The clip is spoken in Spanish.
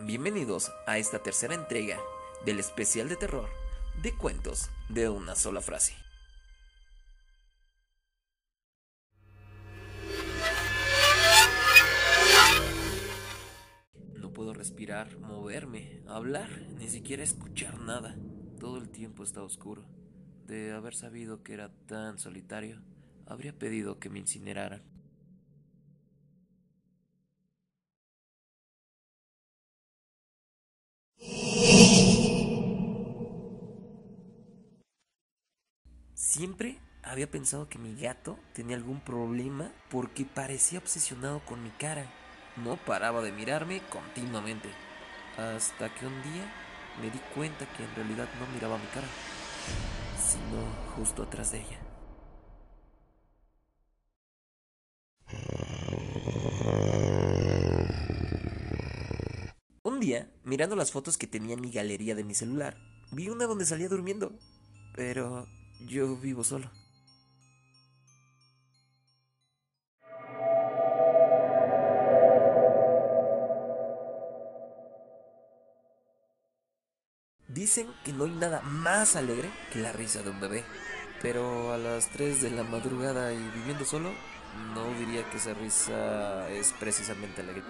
Bienvenidos a esta tercera entrega del especial de terror de cuentos de una sola frase. No puedo respirar, moverme, hablar, ni siquiera escuchar nada. Todo el tiempo está oscuro. De haber sabido que era tan solitario, habría pedido que me incineraran. Siempre había pensado que mi gato tenía algún problema porque parecía obsesionado con mi cara. No paraba de mirarme continuamente. Hasta que un día me di cuenta que en realidad no miraba mi cara, sino justo atrás de ella. Un día, mirando las fotos que tenía en mi galería de mi celular, vi una donde salía durmiendo. Pero yo vivo solo. Dicen que no hay nada más alegre que la risa de un bebé. Pero a las 3 de la madrugada y viviendo solo, no diría que esa risa es precisamente alegre.